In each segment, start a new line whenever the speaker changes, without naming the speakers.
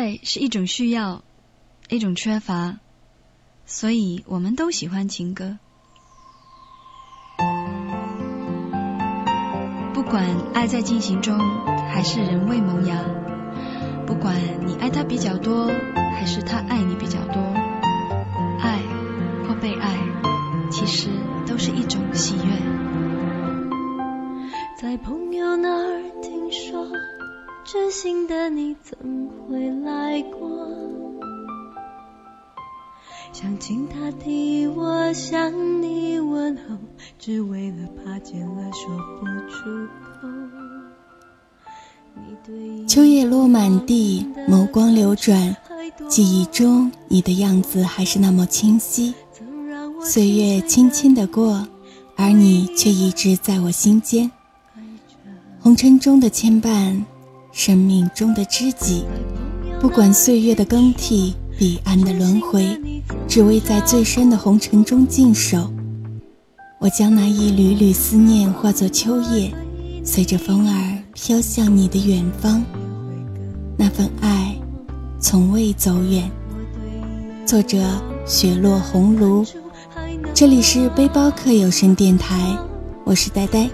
爱是一种需要，一种缺乏，所以我们都喜欢情歌。不管爱在进行中，还是仍未萌芽；不管你爱他比较多，还是他爱你比较多，爱或被爱，其实都是一种喜悦。
在朋友那儿听说。真心的你怎会来过？想亲他替我向你问候，只为了怕见了说不出口。
秋叶落满地，眸光流转，记忆中你的样子还是那么清晰。岁月轻轻的过，而你却一直在我心间。红尘中的牵绊。生命中的知己，不管岁月的更替，彼岸的轮回，只为在最深的红尘中静守。我将那一缕缕思念化作秋叶，随着风儿飘向你的远方。那份爱，从未走远。作者：雪落红炉。这里是背包客有声电台，我是呆呆。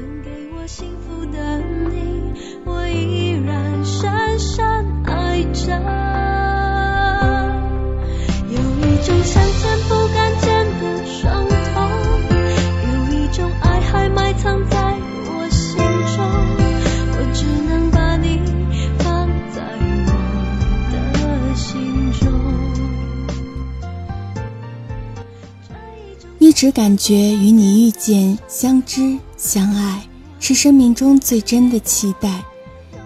只感觉与你遇见、相知、相爱，是生命中最真的期待。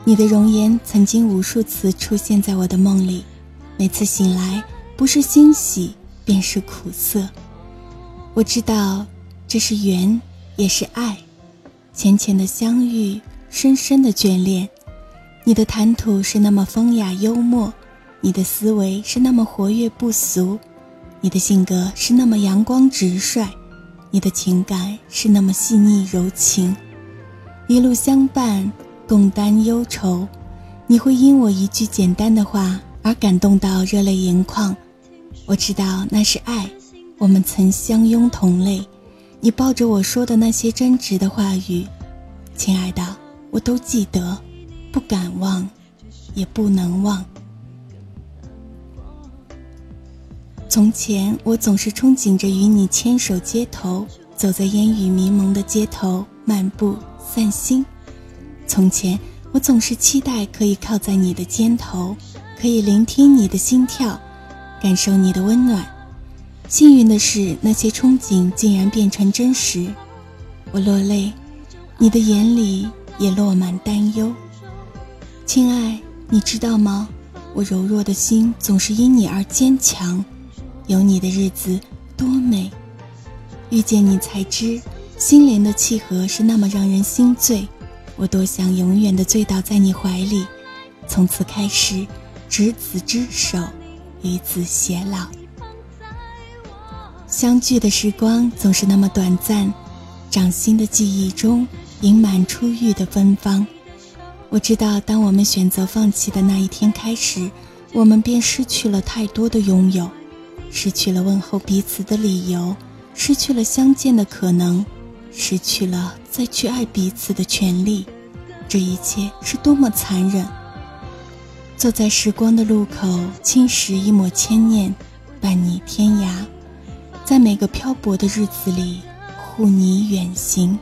你的容颜曾经无数次出现在我的梦里，每次醒来，不是欣喜，便是苦涩。我知道，这是缘，也是爱，浅浅的相遇，深深的眷恋。你的谈吐是那么风雅幽默，你的思维是那么活跃不俗。你的性格是那么阳光直率，你的情感是那么细腻柔情，一路相伴，共担忧愁。你会因我一句简单的话而感动到热泪盈眶，我知道那是爱。我们曾相拥同类，你抱着我说的那些真挚的话语，亲爱的，我都记得，不敢忘，也不能忘。从前，我总是憧憬着与你牵手街头，走在烟雨迷蒙的街头漫步散心。从前，我总是期待可以靠在你的肩头，可以聆听你的心跳，感受你的温暖。幸运的是，那些憧憬竟然变成真实。我落泪，你的眼里也落满担忧。亲爱，你知道吗？我柔弱的心总是因你而坚强。有你的日子多美，遇见你才知，心灵的契合是那么让人心醉。我多想永远的醉倒在你怀里，从此开始执子之手，与子偕老。相聚的时光总是那么短暂，掌心的记忆中盈满初遇的芬芳。我知道，当我们选择放弃的那一天开始，我们便失去了太多的拥有。失去了问候彼此的理由，失去了相见的可能，失去了再去爱彼此的权利。这一切是多么残忍！坐在时光的路口，轻拾一抹牵念，伴你天涯，在每个漂泊的日子里，护你远行。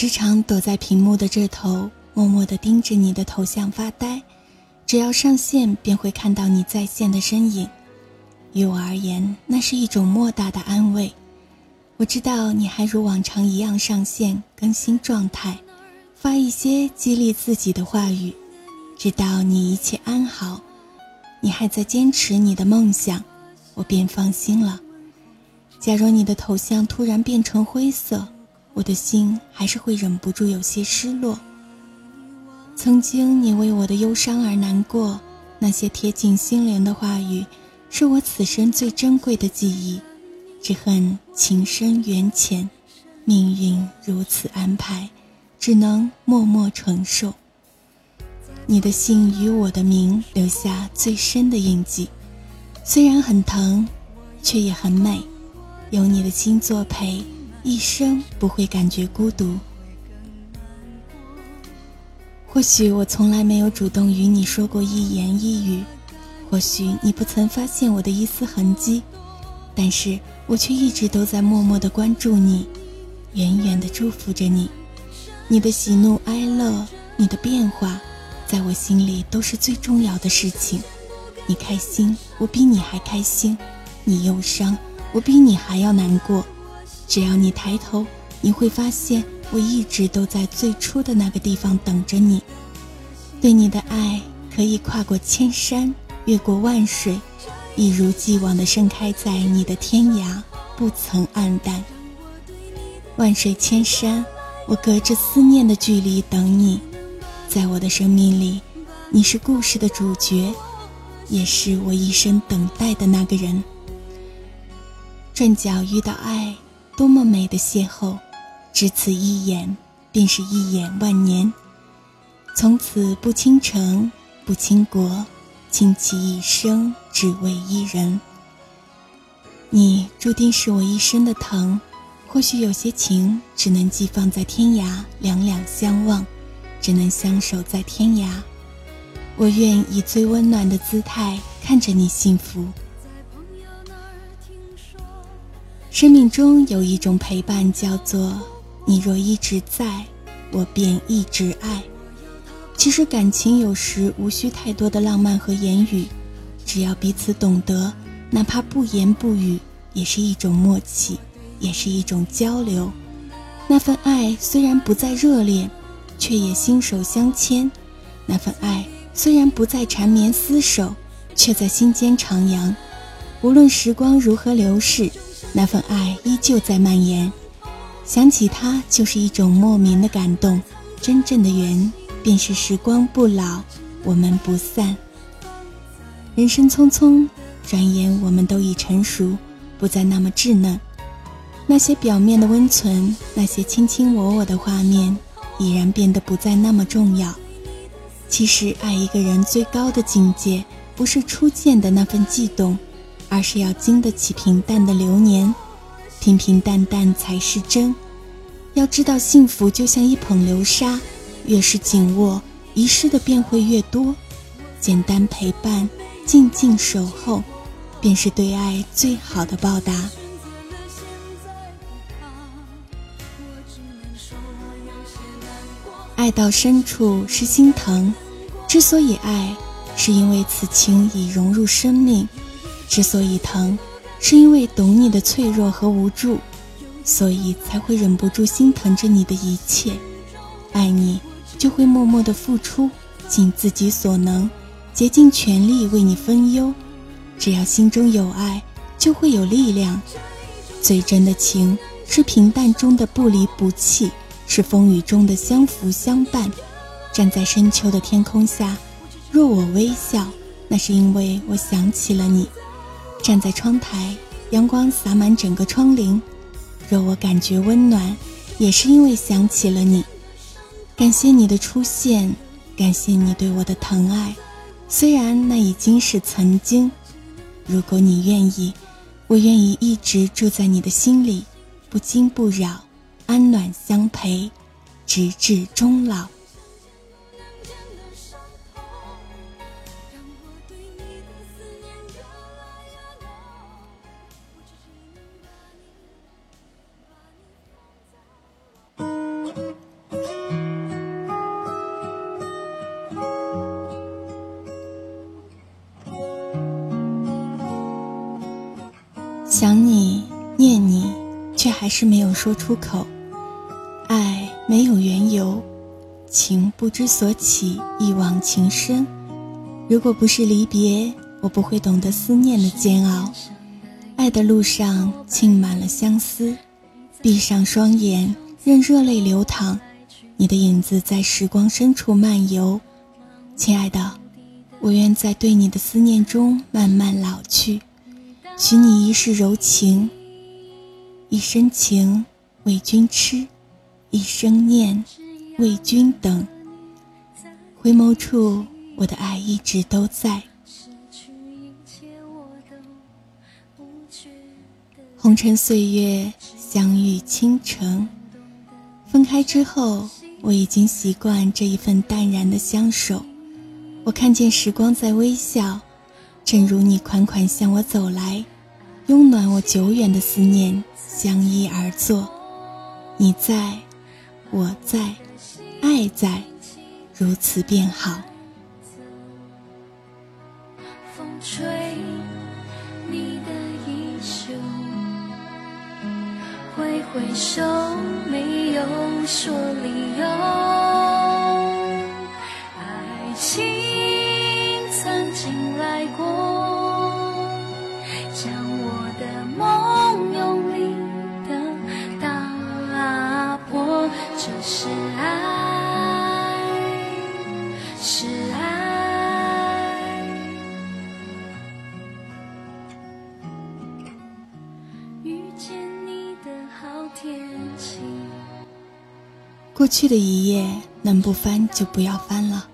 时常躲在屏幕的这头，默默地盯着你的头像发呆。只要上线，便会看到你在线的身影。于我而言，那是一种莫大的安慰。我知道你还如往常一样上线更新状态，发一些激励自己的话语。知道你一切安好，你还在坚持你的梦想，我便放心了。假如你的头像突然变成灰色，我的心还是会忍不住有些失落。曾经你为我的忧伤而难过，那些贴近心灵的话语，是我此生最珍贵的记忆。只恨情深缘浅，命运如此安排，只能默默承受。你的姓与我的名留下最深的印记，虽然很疼，却也很美。有你的心作陪，一生不会感觉孤独。或许我从来没有主动与你说过一言一语，或许你不曾发现我的一丝痕迹，但是我却一直都在默默的关注你，远远的祝福着你。你的喜怒哀乐，你的变化。在我心里都是最重要的事情。你开心，我比你还开心；你忧伤，我比你还要难过。只要你抬头，你会发现我一直都在最初的那个地方等着你。对你的爱可以跨过千山，越过万水，一如既往地盛开在你的天涯，不曾黯淡。万水千山，我隔着思念的距离等你。在我的生命里，你是故事的主角，也是我一生等待的那个人。转角遇到爱，多么美的邂逅！只此一眼，便是一眼万年。从此不倾城，不倾国，倾其一生，只为一人。你注定是我一生的疼，或许有些情，只能寄放在天涯，两两相望。只能相守在天涯，我愿以最温暖的姿态看着你幸福。生命中有一种陪伴，叫做你若一直在，我便一直爱。其实感情有时无需太多的浪漫和言语，只要彼此懂得，哪怕不言不语，也是一种默契，也是一种交流。那份爱虽然不再热烈。却也心手相牵，那份爱虽然不再缠绵厮守，却在心间徜徉。无论时光如何流逝，那份爱依旧在蔓延。想起他，就是一种莫名的感动。真正的缘，便是时光不老，我们不散。人生匆匆，转眼我们都已成熟，不再那么稚嫩。那些表面的温存，那些卿卿我我的画面。已然变得不再那么重要。其实，爱一个人最高的境界，不是初见的那份悸动，而是要经得起平淡的流年。平平淡淡才是真。要知道，幸福就像一捧流沙，越是紧握，遗失的便会越多。简单陪伴，静静守候，便是对爱最好的报答。爱到深处是心疼，之所以爱，是因为此情已融入生命；之所以疼，是因为懂你的脆弱和无助，所以才会忍不住心疼着你的一切。爱你，就会默默的付出，尽自己所能，竭尽全力为你分忧。只要心中有爱，就会有力量。最真的情，是平淡中的不离不弃。是风雨中的相扶相伴，站在深秋的天空下，若我微笑，那是因为我想起了你；站在窗台，阳光洒满整个窗棂，若我感觉温暖，也是因为想起了你。感谢你的出现，感谢你对我的疼爱，虽然那已经是曾经。如果你愿意，我愿意一直住在你的心里，不惊不扰。安暖相陪，直至终老。想你，念你。却还是没有说出口。爱没有缘由，情不知所起，一往情深。如果不是离别，我不会懂得思念的煎熬。爱的路上浸满了相思，闭上双眼，任热泪流淌。你的影子在时光深处漫游，亲爱的，我愿在对你的思念中慢慢老去，许你一世柔情，一生情为君痴。一生念，为君等。回眸处，我的爱一直都在。红尘岁月，相遇倾城。分开之后，我已经习惯这一份淡然的相守。我看见时光在微笑，正如你款款向我走来，拥暖我久远的思念，相依而坐。你在。我在，爱在，如此便好。
风吹你的衣袖，挥挥手，没有说理由。过
去的一页能不翻就不要翻了，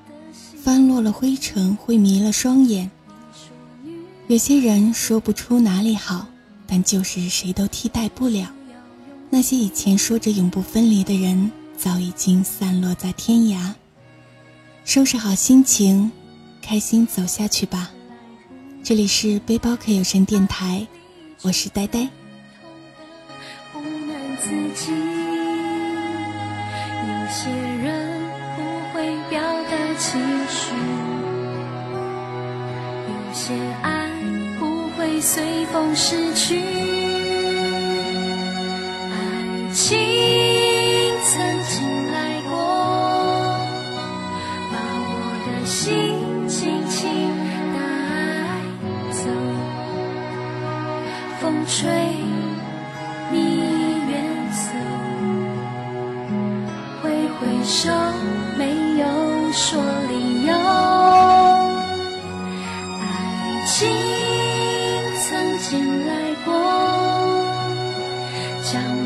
翻落了灰尘会迷了双眼。有些人说不出哪里好，但就是谁都替代不了。那些以前说着永不分离的人。早已经散落在天涯。收拾好心情，开心走下去吧。这里是背包客有声电台，我是呆呆。
有些人不会表达情绪，有些爱不会随风逝去，爱情。将